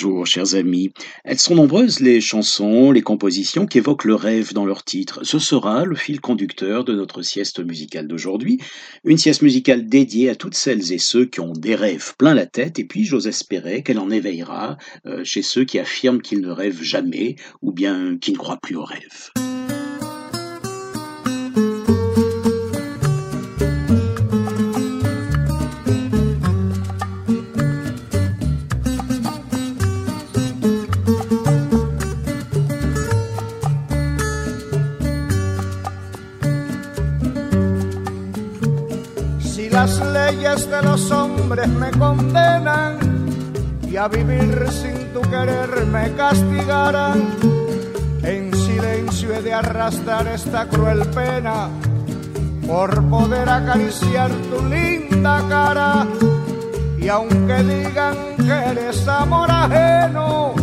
Bonjour, chers amis. Elles sont nombreuses les chansons, les compositions qui évoquent le rêve dans leur titre. Ce sera le fil conducteur de notre sieste musicale d'aujourd'hui. Une sieste musicale dédiée à toutes celles et ceux qui ont des rêves plein la tête, et puis j'ose espérer qu'elle en éveillera euh, chez ceux qui affirment qu'ils ne rêvent jamais, ou bien qui ne croient plus aux rêves. Las leyes de los hombres me condenan y a vivir sin tu querer me castigaran, en silencio he de arrastrar esta cruel pena por poder acariciar tu linda cara. Y aunque digan que eres amor ajeno,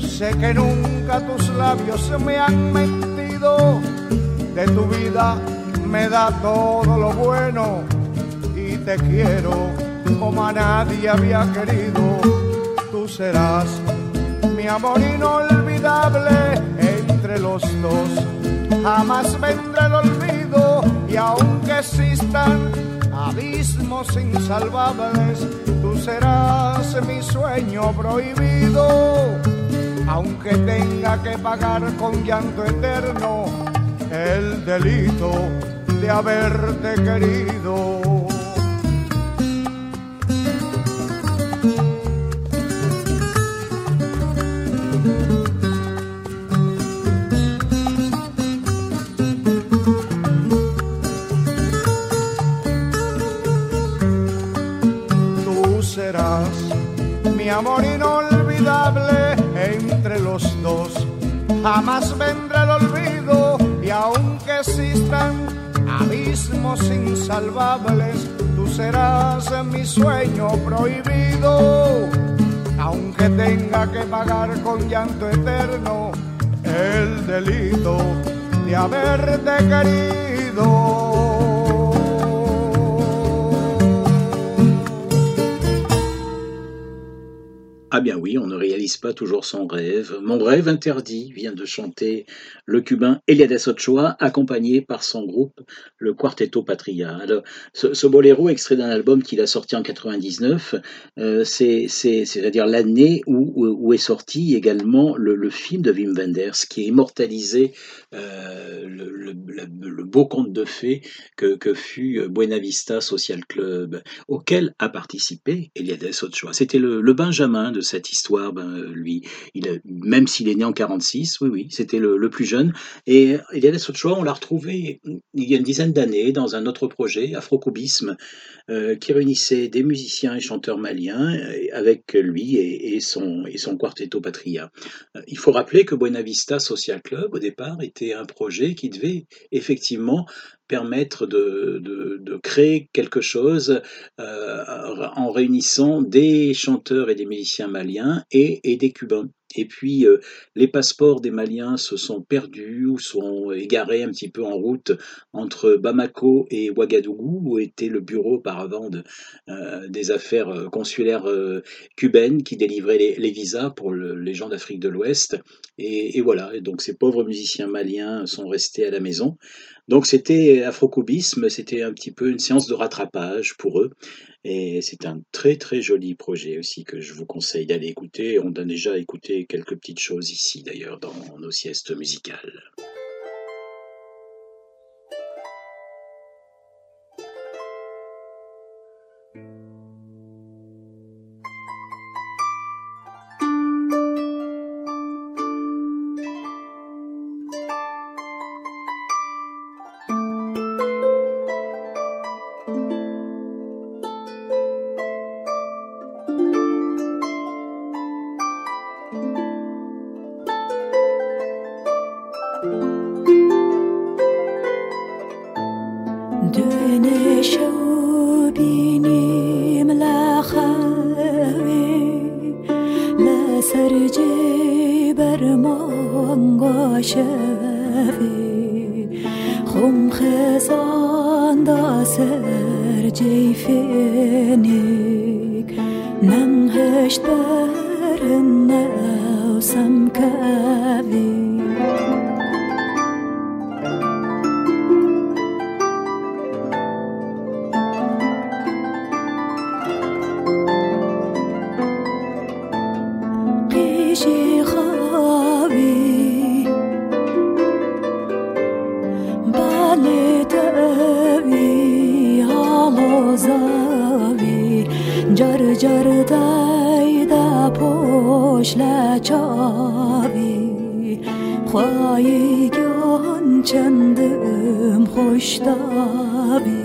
sé que nunca tus labios me han mentido. De tu vida me da todo lo bueno te quiero como a nadie había querido. Tú serás mi amor inolvidable entre los dos. Jamás vendrá el olvido y aunque existan abismos insalvables, tú serás mi sueño prohibido. Aunque tenga que pagar con llanto eterno el delito de haberte querido. Insalvables, tú serás mi sueño prohibido. Aunque tenga que pagar con llanto eterno el delito de haberte querido. Ah bien oui, on ne réalise pas toujours son rêve. Mon rêve interdit vient de chanter le cubain Eliades Ochoa, accompagné par son groupe, le Quarteto Patria. Alors, ce, boléro, extrait d'un album qu'il a sorti en 99, euh, c'est, c'est, c'est-à-dire l'année où, où, est sorti également le, le film de Wim Wenders, qui a immortalisé euh, le, beau conte de fées que, fut Buena Vista Social Club, auquel a participé Eliades Ochoa. C'était le, Benjamin de cette histoire, ben, lui, même s'il est né en 46, oui, oui, c'était le, plus jeune. Et Eliades Ochoa, on l'a retrouvé il y a une dizaine d'années dans un autre projet, Afrocubisme, euh, qui réunissait des musiciens et chanteurs maliens avec lui et, son, et son quartetto Patria. Il faut rappeler que Buena Vista Social Club, au départ, était un projet qui devait effectivement permettre de, créer quelque chose euh, en réunissant des chanteurs et des musiciens maliens et des cubains. Et puis euh, les passeports des Maliens se sont perdus ou sont égarés un petit peu en route entre Bamako et Ouagadougou, où était le bureau auparavant de, euh, des affaires consulaires euh, cubaines qui délivrait les, visas pour le, les gens d'Afrique de l'Ouest. Et, et, voilà, et donc ces pauvres musiciens maliens sont restés à la maison. Donc c'était afrocubisme, c'était un petit peu une séance de rattrapage pour eux. Et c'est un très très joli projet aussi que je vous conseille d'aller écouter. On a déjà écouté quelques petites choses ici d'ailleurs dans nos siestes musicales. خوش چاوی خواهی گان چندم خوش داوی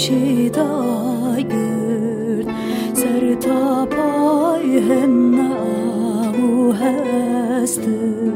شداير سرتا پای هنه او هستم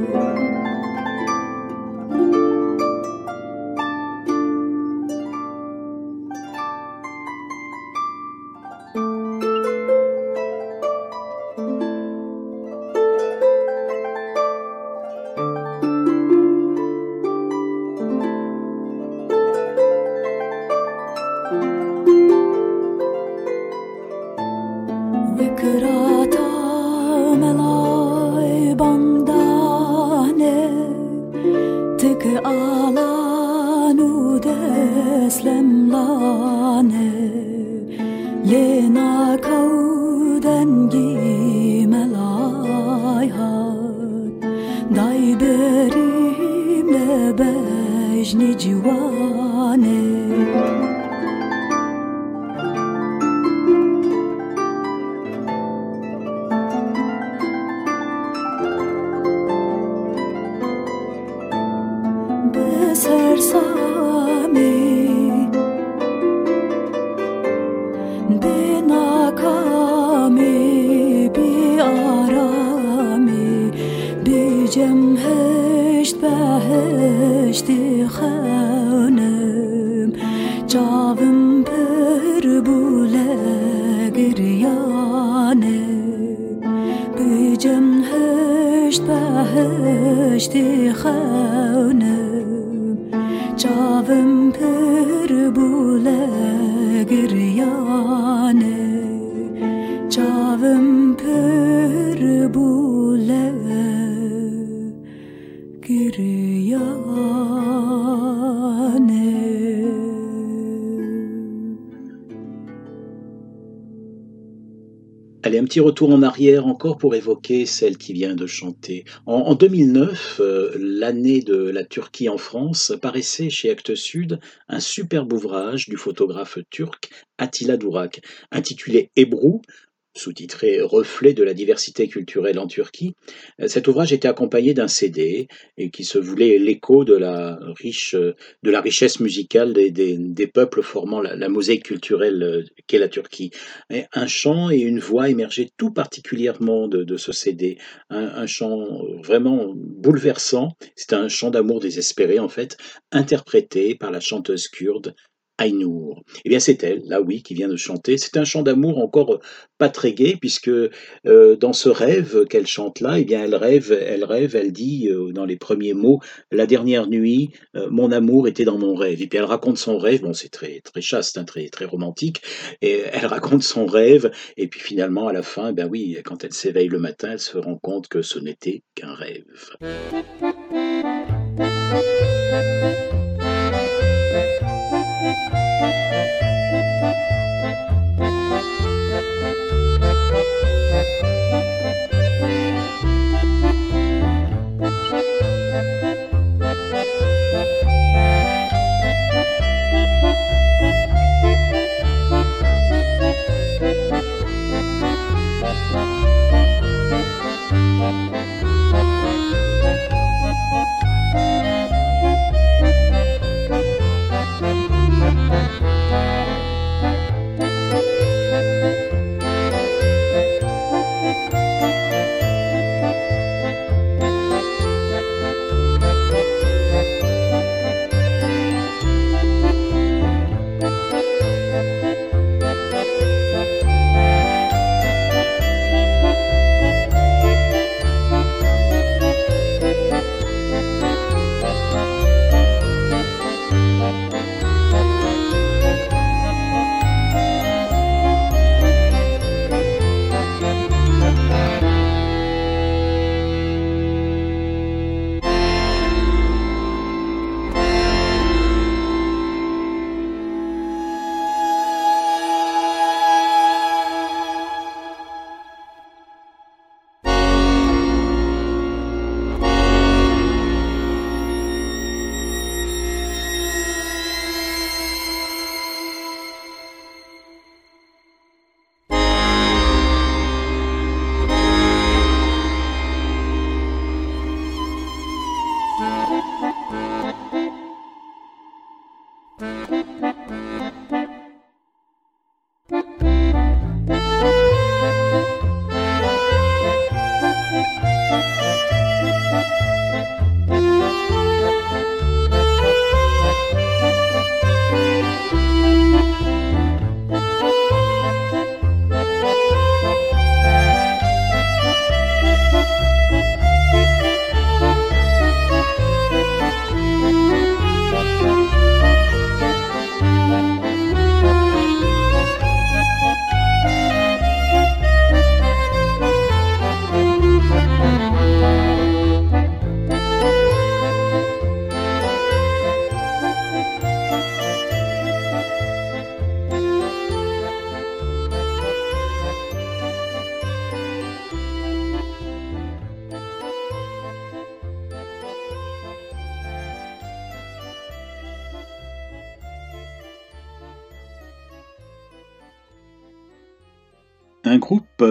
جم هشت به هشتی خونم چاوم پر بود petit retour en arrière encore pour évoquer celle qui vient de chanter. En, 2009, euh, l'année de la Turquie en France, paraissait chez Actes Sud un superbe ouvrage du photographe turc Attila Dourak, intitulé Hébrou, sous-titré Reflet de la diversité culturelle en Turquie. Euh, cet ouvrage était accompagné d'un CD et qui se voulait l'écho de la riche, de la richesse musicale des, peuples formant la, mosaïque culturelle euh, qu'est la Turquie. un chant et une voix émergeaient tout particulièrement de, ce CD. Un, un, chant vraiment bouleversant. C'est un chant d'amour désespéré en fait, interprété par la chanteuse kurde Aïnour. Eh bien, c'est elle, là, oui, qui vient de chanter. C'est un chant d'amour encore pas très gai, puisque euh, dans ce rêve qu'elle chante là, eh bien, elle rêve, elle rêve, elle dit euh, dans les premiers mots, la dernière nuit, euh, mon amour était dans mon rêve. Et puis elle raconte son rêve. Bon, c'est très très chaste, hein, très très romantique. Et elle raconte son rêve. Et puis finalement, à la fin, ben oui, quand elle s'éveille le matin, elle se rend compte que ce n'était qu'un rêve.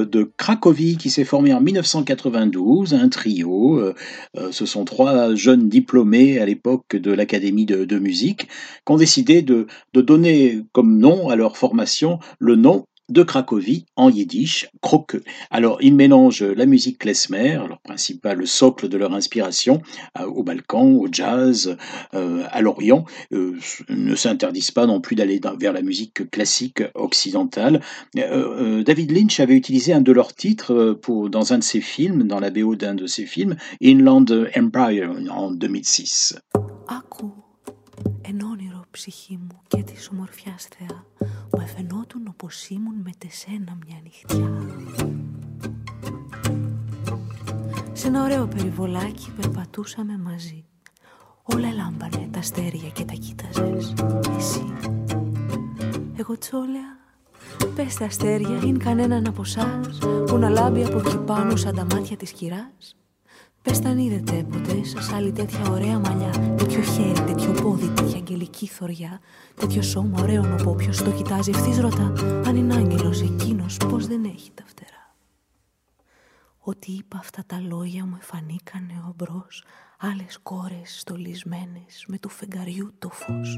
De Cracovie qui s'est formé en 1992, un trio. Euh, euh, ce sont trois jeunes diplômés à l'époque de l'Académie de, musique qui ont décidé de, donner comme nom à leur formation le nom de Cracovie en yiddish, croque. Alors, ils mélangent la musique klezmer, leur principal socle de leur inspiration, euh, au Balkan, au jazz, euh, à l'Orient, euh, ne s'interdisent pas non plus d'aller vers la musique classique occidentale. David Lynch avait utilisé un de leurs titres pour, dans un de ses films, dans la BO d'un de ses films, Inland Empire, en 2006. Εν όνειρο ψυχή μου και της ομορφιάς θεά Μου εφαινότουν όπως ήμουν με τεσένα μια νυχτιά Σε ένα ωραίο περιβολάκι περπατούσαμε μαζί. Όλα λάμπανε τα αστέρια και τα κοίταζες. Εσύ. Εγώ τσόλεα Πες τα αστέρια είναι κανέναν από εσάς Που να λάμπει από εκεί πάνω σαν τα μάτια της κυράς Πες τα είδετε ποτέ σας άλλη τέτοια ωραία μαλλιά. Τέτοιο χέρι, τέτοιο πόδι, τέτοια αγγελική θωριά. Τέτοιο σώμα ωραίο νοπό, ποιος το κοιτάζει ευθύς ρωτά. Αν είναι άγγελος εκείνος πως δεν έχει τα φτερά. Ότι είπα αυτά τα λόγια μου εφανήκανε ομπρός Άλλες κόρες στολισμένες με του φεγγαριού το φως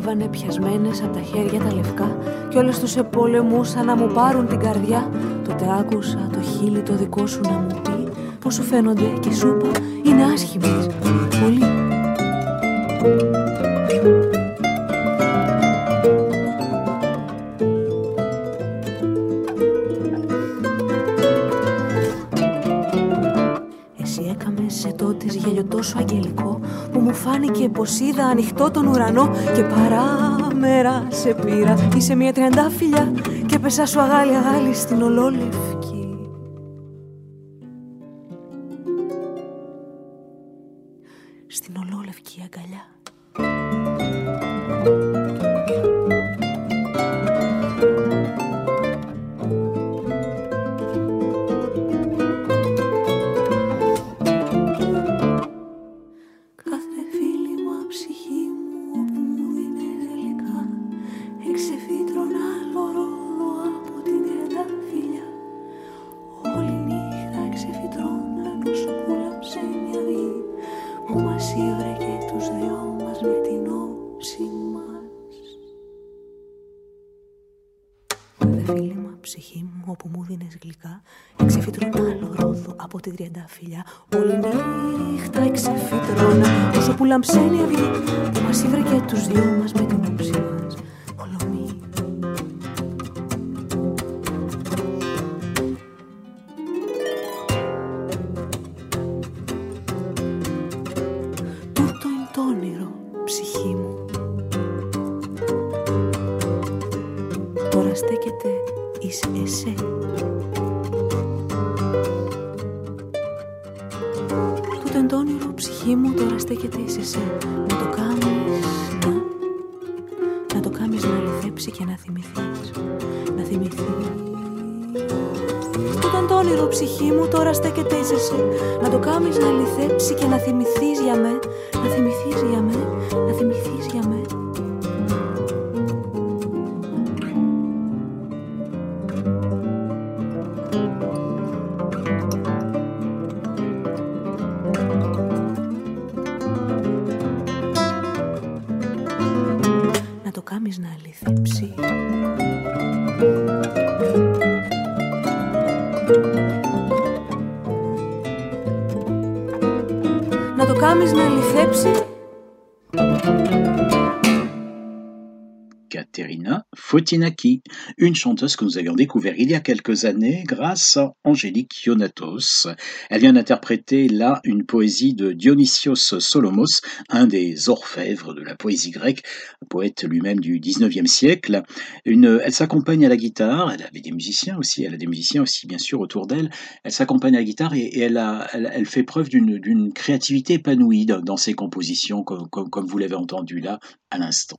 πέτρινες από τα χέρια τα λευκά Κι όλες τους επολεμούσαν να μου πάρουν την καρδιά. Τότε άκουσα το χείλι το δικό σου να μου πει Πως σου φαίνονται και σου είπα είναι άσχημες Πολύ γέλιο τόσο αγγελικό. που μου φάνηκε πως είδα ανοιχτό τον ουρανό και παράμερα σε πήρα. Είσαι μια τριαντάφυλλα και πέσα σου αγάλι αγάλι στην ολόλευκη Τώρα στέκεται είσαι εσέ ψυχή μου τώρα στέκεται εις εσύ. Να το κάνεις να, να το κάνεις να αληθέψει και να θυμηθείς. Να θυμηθείς. Ήταν το όνειρο ψυχή μου τώρα στέκεται εις εσύ. Να το κάνεις να αληθέψει και να θυμηθείς για με Να θυμηθείς για με, να θυμηθείς για με Fotinaki, une chanteuse que nous avions découvert il y a quelques années grâce à Angélique Ionatos. Elle vient d'interpréter là une poésie de Dionysios Solomos, un des orfèvres de la poésie grecque, poète lui-même du 19e siècle. Elle s'accompagne à la guitare, elle avait des musiciens aussi, elle a des musiciens aussi bien sûr autour d'elle. Elle s'accompagne à la guitare et, elle, fait preuve d'une créativité épanouie dans, ses compositions, comme vous l'avez entendu là à l'instant.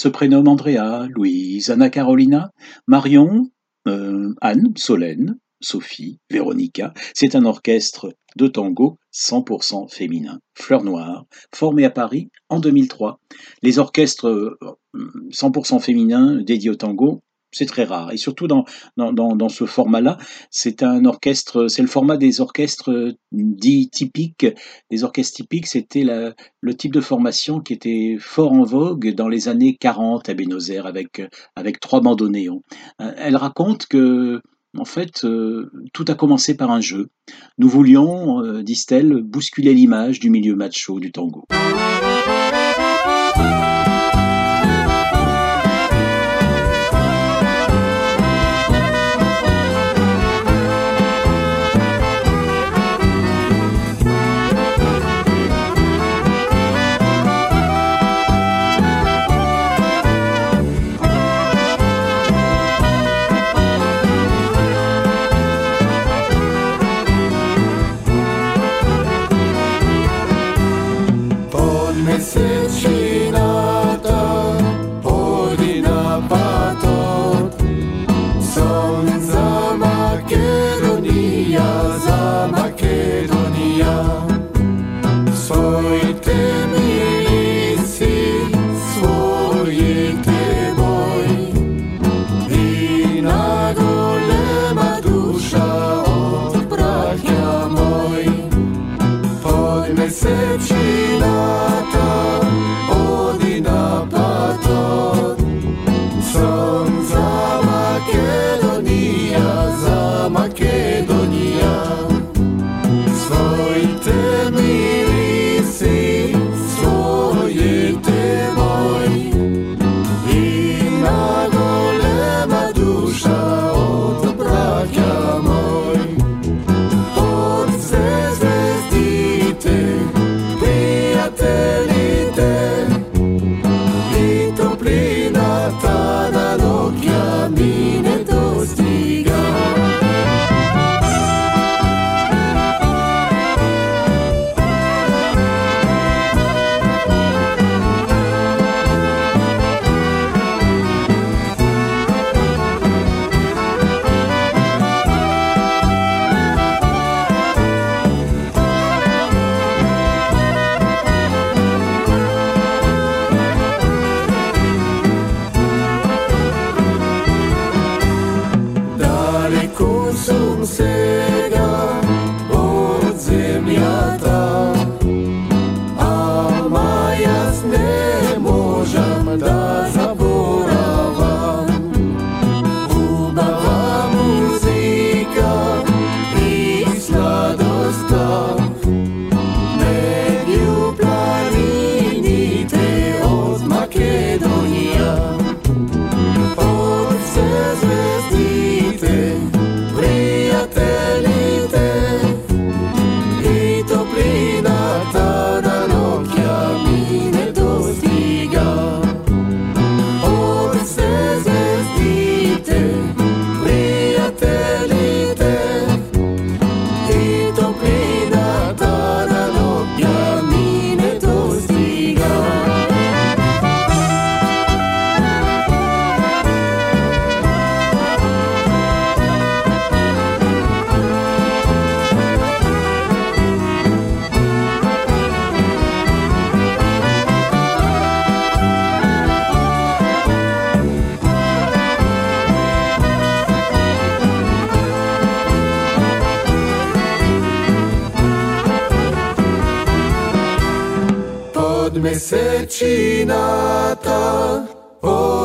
Se Andrea, Louise, Anna Carolina, Marion, euh, Anne, Solène, Sophie, Véronica. C'est un orchestre de tango 100% féminin, Fleur Noire, formé à Paris en 2003. Les orchestres 100% euh, féminins dédiés au tango, c'est très rare. Et surtout dans, dans, ce format-là, c'est un orchestre, c'est le format des orchestres dits typiques. Les orchestres typiques, c'était le type de formation qui était fort en vogue dans les années 40 à Buenos Aires avec, avec trois bandoneons. Euh, elle raconte que en fait, euh, tout a commencé par un jeu. Nous voulions, euh, disent-elles, bousculer l'image du milieu macho du tango.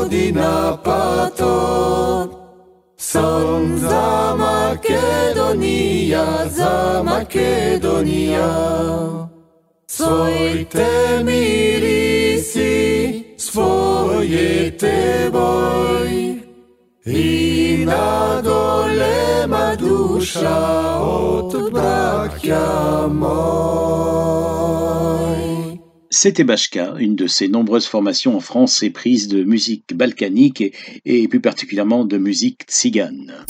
Odina pato Son za Makedonia, za Makedonia Svoj te mirisi, svoje te boj I na golema duša od braća moj C'était Bashka, une de ses nombreuses formations en France éprises de musique balkanique et, plus particulièrement de musique tzigane.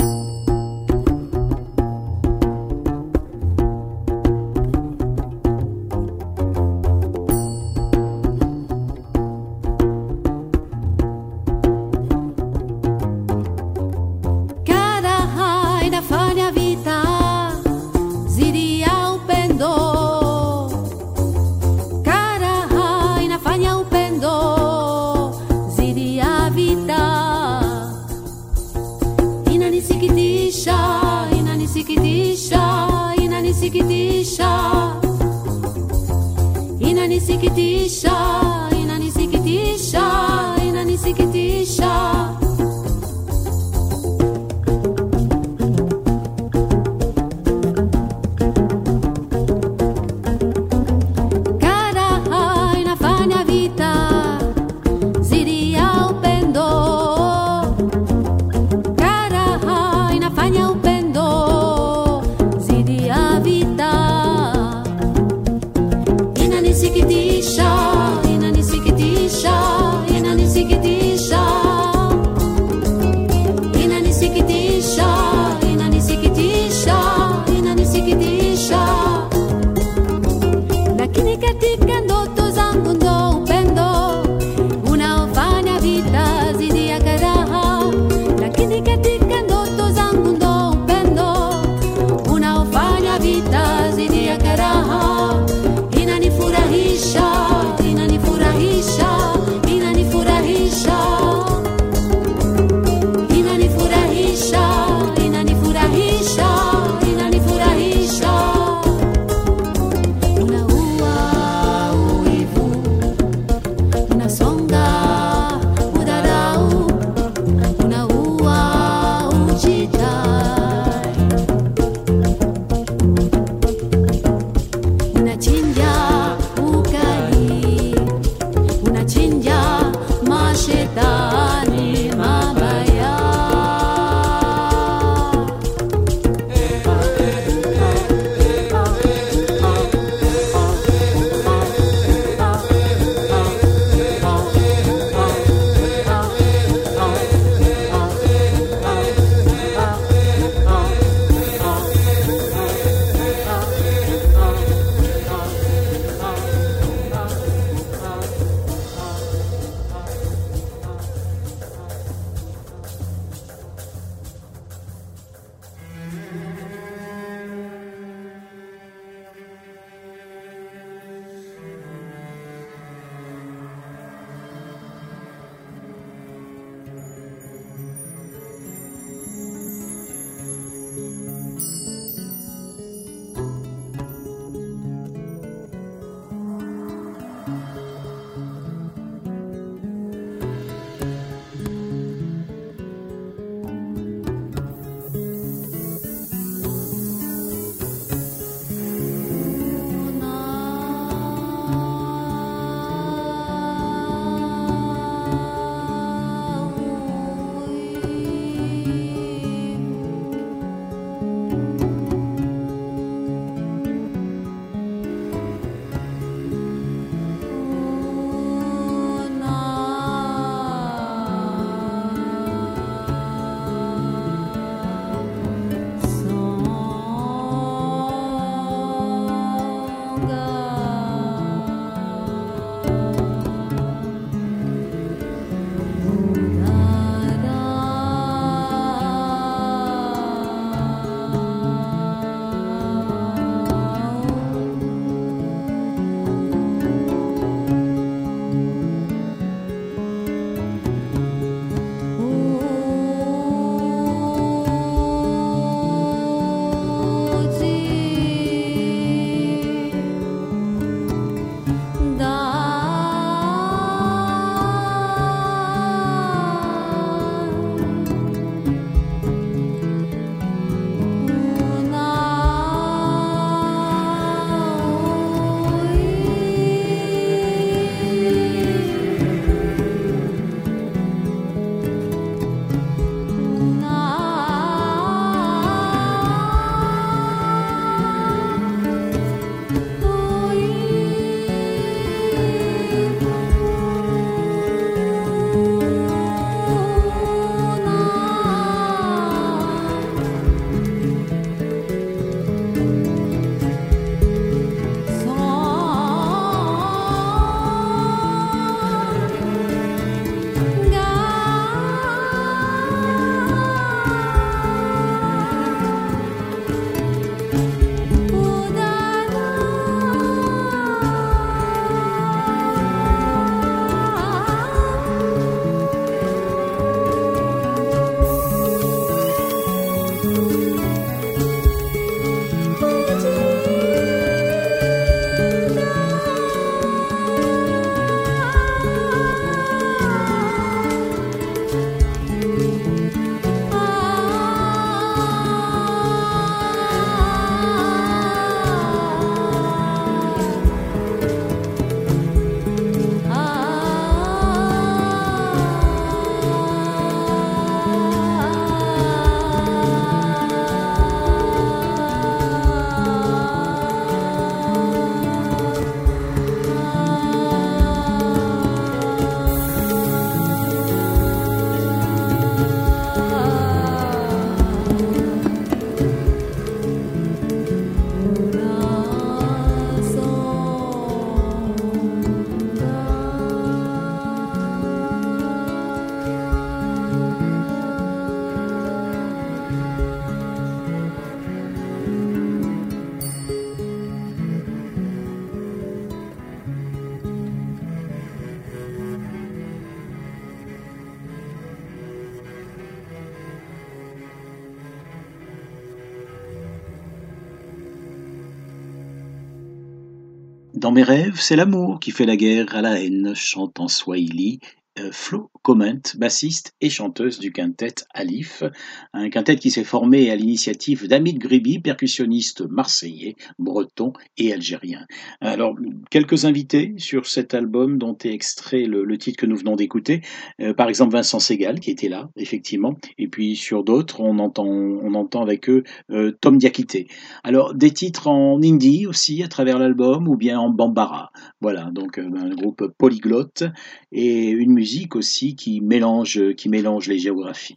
Mes rêves, c'est l'amour qui fait la guerre à la haine, chante en swahili euh, Flo Comment, bassiste et chanteuse du quintet Alif, un quintet qui s'est formé à l'initiative d'Amid Gribi, percussionniste marseillais, breton et algérien. Alors, quelques invités sur cet album dont est extrait le, titre que nous venons d'écouter, euh, par exemple Vincent Segal qui était là, effectivement, et puis sur d'autres, on entend, on entend avec eux euh, Tom Diakité. Alors, des titres en hindi aussi à travers l'album, ou bien en bambara. Voilà, donc un groupe polyglotte et une musique aussi qui mélange, qui mélange les géographies.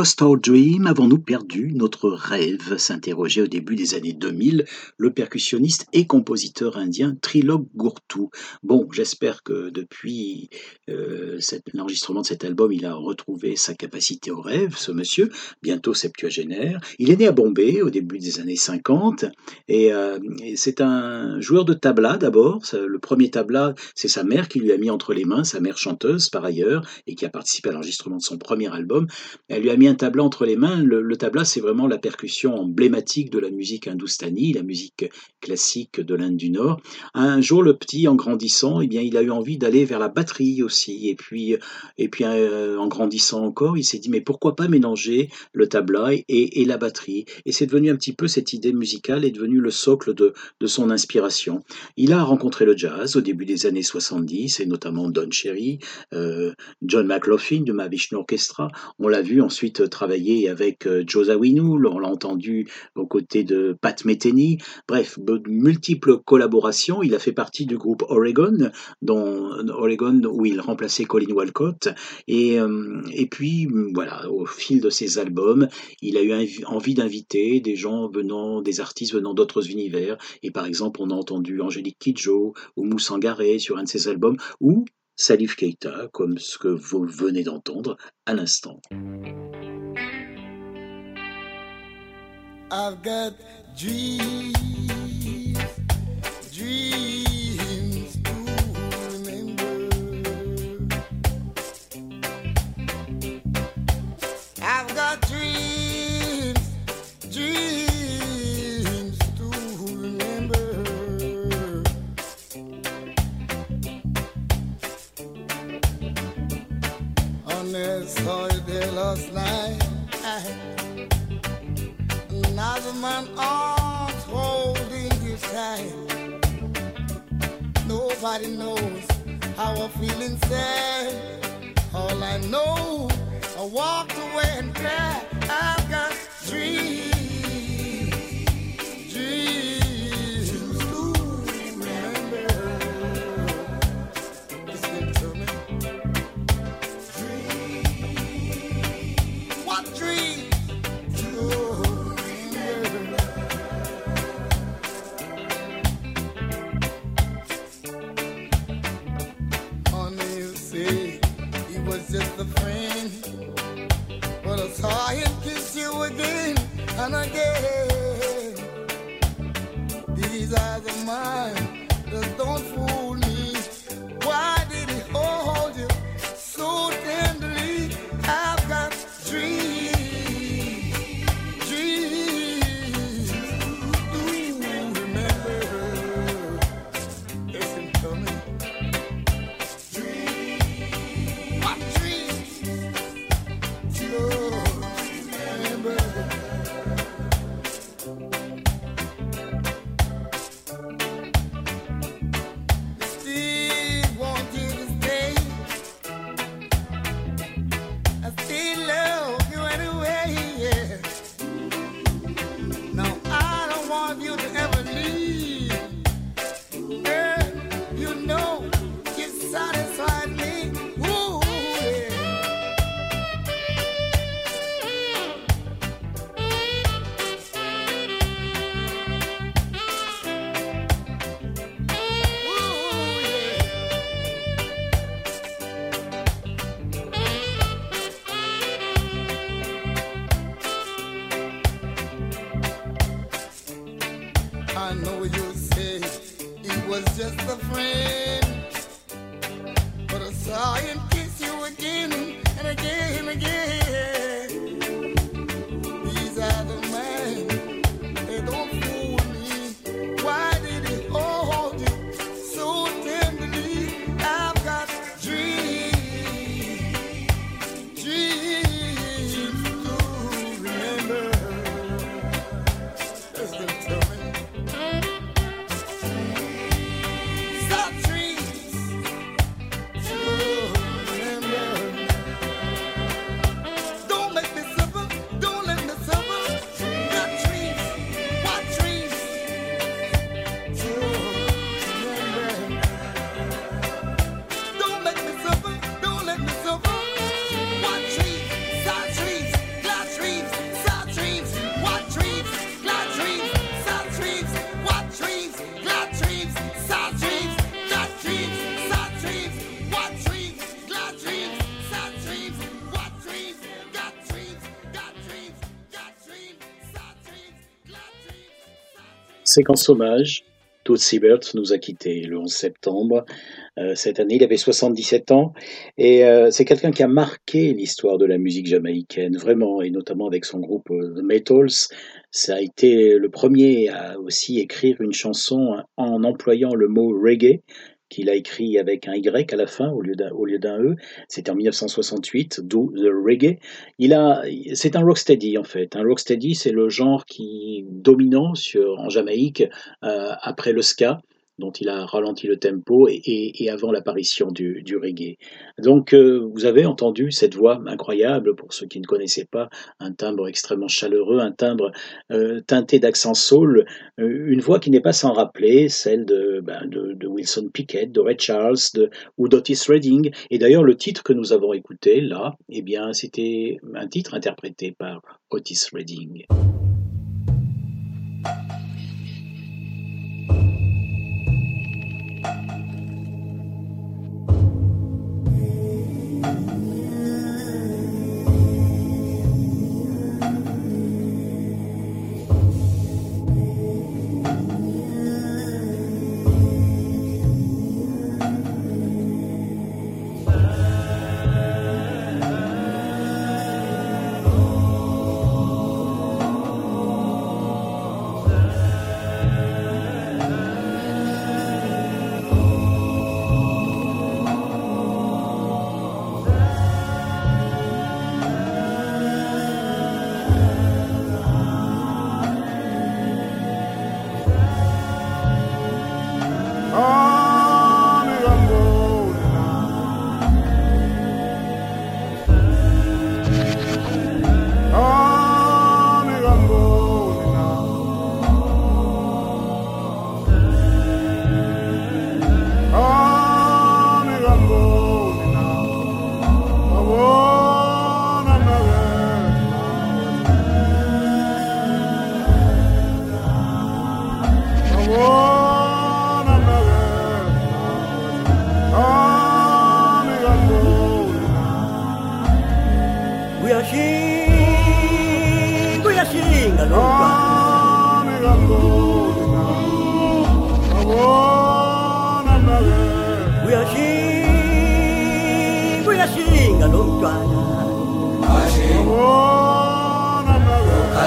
Lost our dream Avons-nous perdu notre rêve s'interrogeait au début des années 2000 le percussionniste et compositeur indien Trilok Gurtu. Bon, j'espère que depuis euh, l'enregistrement de cet album, il a retrouvé sa capacité au rêve, ce monsieur, bientôt septuagénaire. Il est né à Bombay au début des années 50 et, euh, et c'est un joueur de tabla d'abord. Le premier tabla, c'est sa mère qui lui a mis entre les mains, sa mère chanteuse par ailleurs, et qui a participé à l'enregistrement de son premier album. Elle lui a mis un tabla entre les mains. Le, tabla, c'est vraiment la percussion emblématique de la musique hindoustanie, la musique classique de l'Inde du Nord. Un jour, le petit, en grandissant, eh bien, il a eu envie d'aller vers la batterie aussi. Et puis, et puis en grandissant encore, il s'est dit, mais pourquoi pas mélanger le tabla et, la batterie? Et c'est devenu un petit peu cette idée musicale est devenue le socle de, de son inspiration. Il a rencontré le jazz au début des années 70, et notamment Don Cherry, euh, John McLaughlin de Mahavishnu Orchestra. On l'a vu ensuite travailler avec euh, Joe Zawinu, on l'a entendu aux côtés de Pat Metheny. Bref, de multiples collaborations. Il a fait partie du groupe Oregon, dont Oregon où il remplaçait Colin Walcott. Et, euh, et puis, voilà, au fil de ses albums, il a eu envie d'inviter des gens venant, des artistes venant d'autres univers. Et par exemple, on a entendu Angélique Kidjo ou Moussangaré sur un de ses albums, ou Salif Keita, comme ce que vous venez d'entendre à l'instant. Séquence hommage. Todd Siebert nous a quittés le 11 septembre. Euh, cette année, il avait 77 ans. Et euh, c'est quelqu'un qui a marqué l'histoire de la musique jamaïcaine, vraiment, et notamment avec son groupe euh, The Metals. Ça a été le premier à aussi écrire une chanson en employant le mot reggae, qu'il a écrit avec un Y à la fin au lieu d'un, E. C'était en 1968, d'où The Reggae. Il a, c'est un rocksteady en fait. Un rocksteady, c'est le genre qui dominant sur, en Jamaïque euh, après le ska dont il a ralenti le tempo et, avant l'apparition du, reggae. Donc euh, vous avez entendu cette voix incroyable, pour ceux qui ne connaissaient pas, un timbre extrêmement chaleureux, un timbre euh, teinté d'accent soul, euh, une voix qui n'est pas sans rappeler celle de, ben, de, Wilson Pickett, de Red Charles de, ou d'Otis Redding. Et d'ailleurs le titre que nous avons écouté là, eh bien c'était un titre interprété par Otis Redding.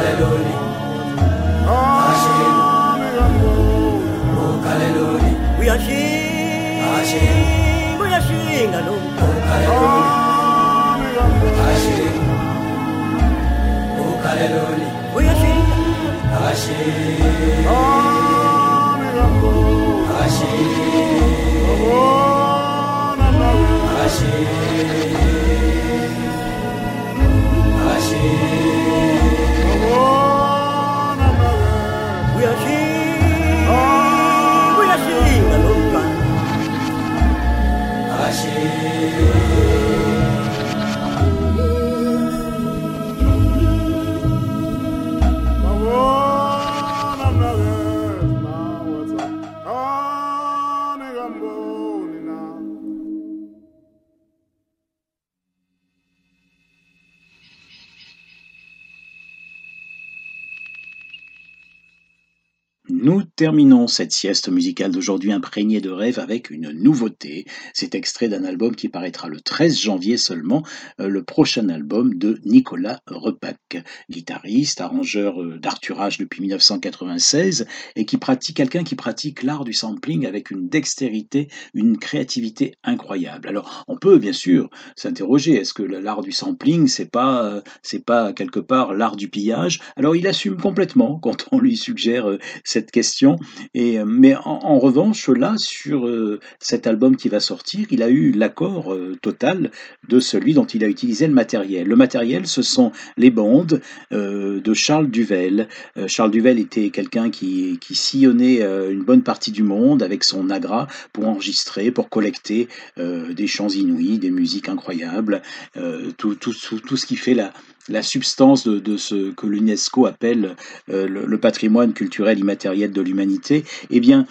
Kaleloli. Hashem. Oh Kaleloli. We are Shing. We are Shing. Oh Kaleloli. We are Shing. Hashem. Oh Hashem. Oh Hashem. Hashem. Terminons cette sieste musicale d'aujourd'hui imprégnée de rêves avec une nouveauté. C'est extrait d'un album qui paraîtra le 13 janvier seulement, euh, le prochain album de Nicolas Repac, guitariste, arrangeur euh, d'arthurage depuis 1996 et qui pratique quelqu'un qui pratique l'art du sampling avec une dextérité, une créativité incroyable. Alors, on peut bien sûr s'interroger est-ce que l'art du sampling c'est pas euh, c'est pas quelque part l'art du pillage? Alors, il assume complètement quand on lui suggère cette question et, euh, mais en, revanche, là, sur euh, cet album qui va sortir, il a eu l'accord euh, total de celui dont il a utilisé le matériel. Le matériel, ce sont les bandes de Charles Duvel. Charles Duvel était quelqu'un qui, sillonnait une bonne partie du monde avec son agra pour enregistrer, pour collecter des chants inouïs, des musiques incroyables, tout, tout ce qui fait la, la substance de, ce que l'UNESCO appelle euh, le, patrimoine culturel immatériel de l'humanité, eh bien,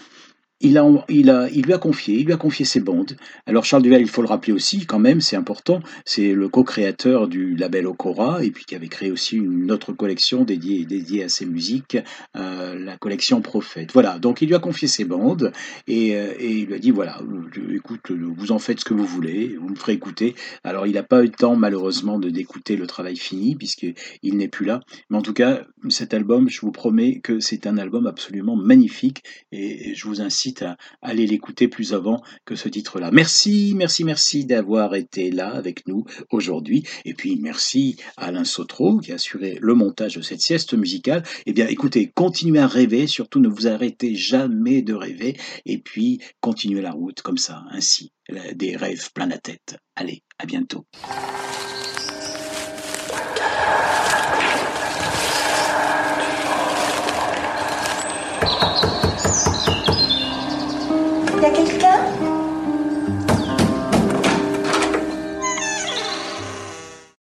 il, lui a confié, il lui a confié ses bandes. Alors Charles Duval, il faut le rappeler aussi, quand même, c'est important, c'est le co-créateur du label Okora, et puis qui avait créé aussi une autre collection dédiée, à ses musiques, euh, la collection Prophète. Voilà, donc il lui a confié ses bandes, et, euh, et il lui a dit, voilà, euh, écoute, vous en faites ce que vous voulez, vous me ferez écouter. Alors il n'a pas eu le temps, malheureusement, d'écouter le travail fini, puisqu'il n'est plus là. Mais en tout cas, cet album, je vous promets que c'est un album absolument magnifique, et je vous incite à aller l'écouter plus avant que ce titre-là. Merci, merci, merci d'avoir été là avec nous aujourd'hui. Et puis merci à Alain Sotro qui a assuré le montage de cette sieste musicale. Eh bien écoutez, continuez à rêver, surtout ne vous arrêtez jamais de rêver. Et puis continuez la route comme ça, ainsi, des rêves plein la tête. Allez, à bientôt. Il y a quelqu'un?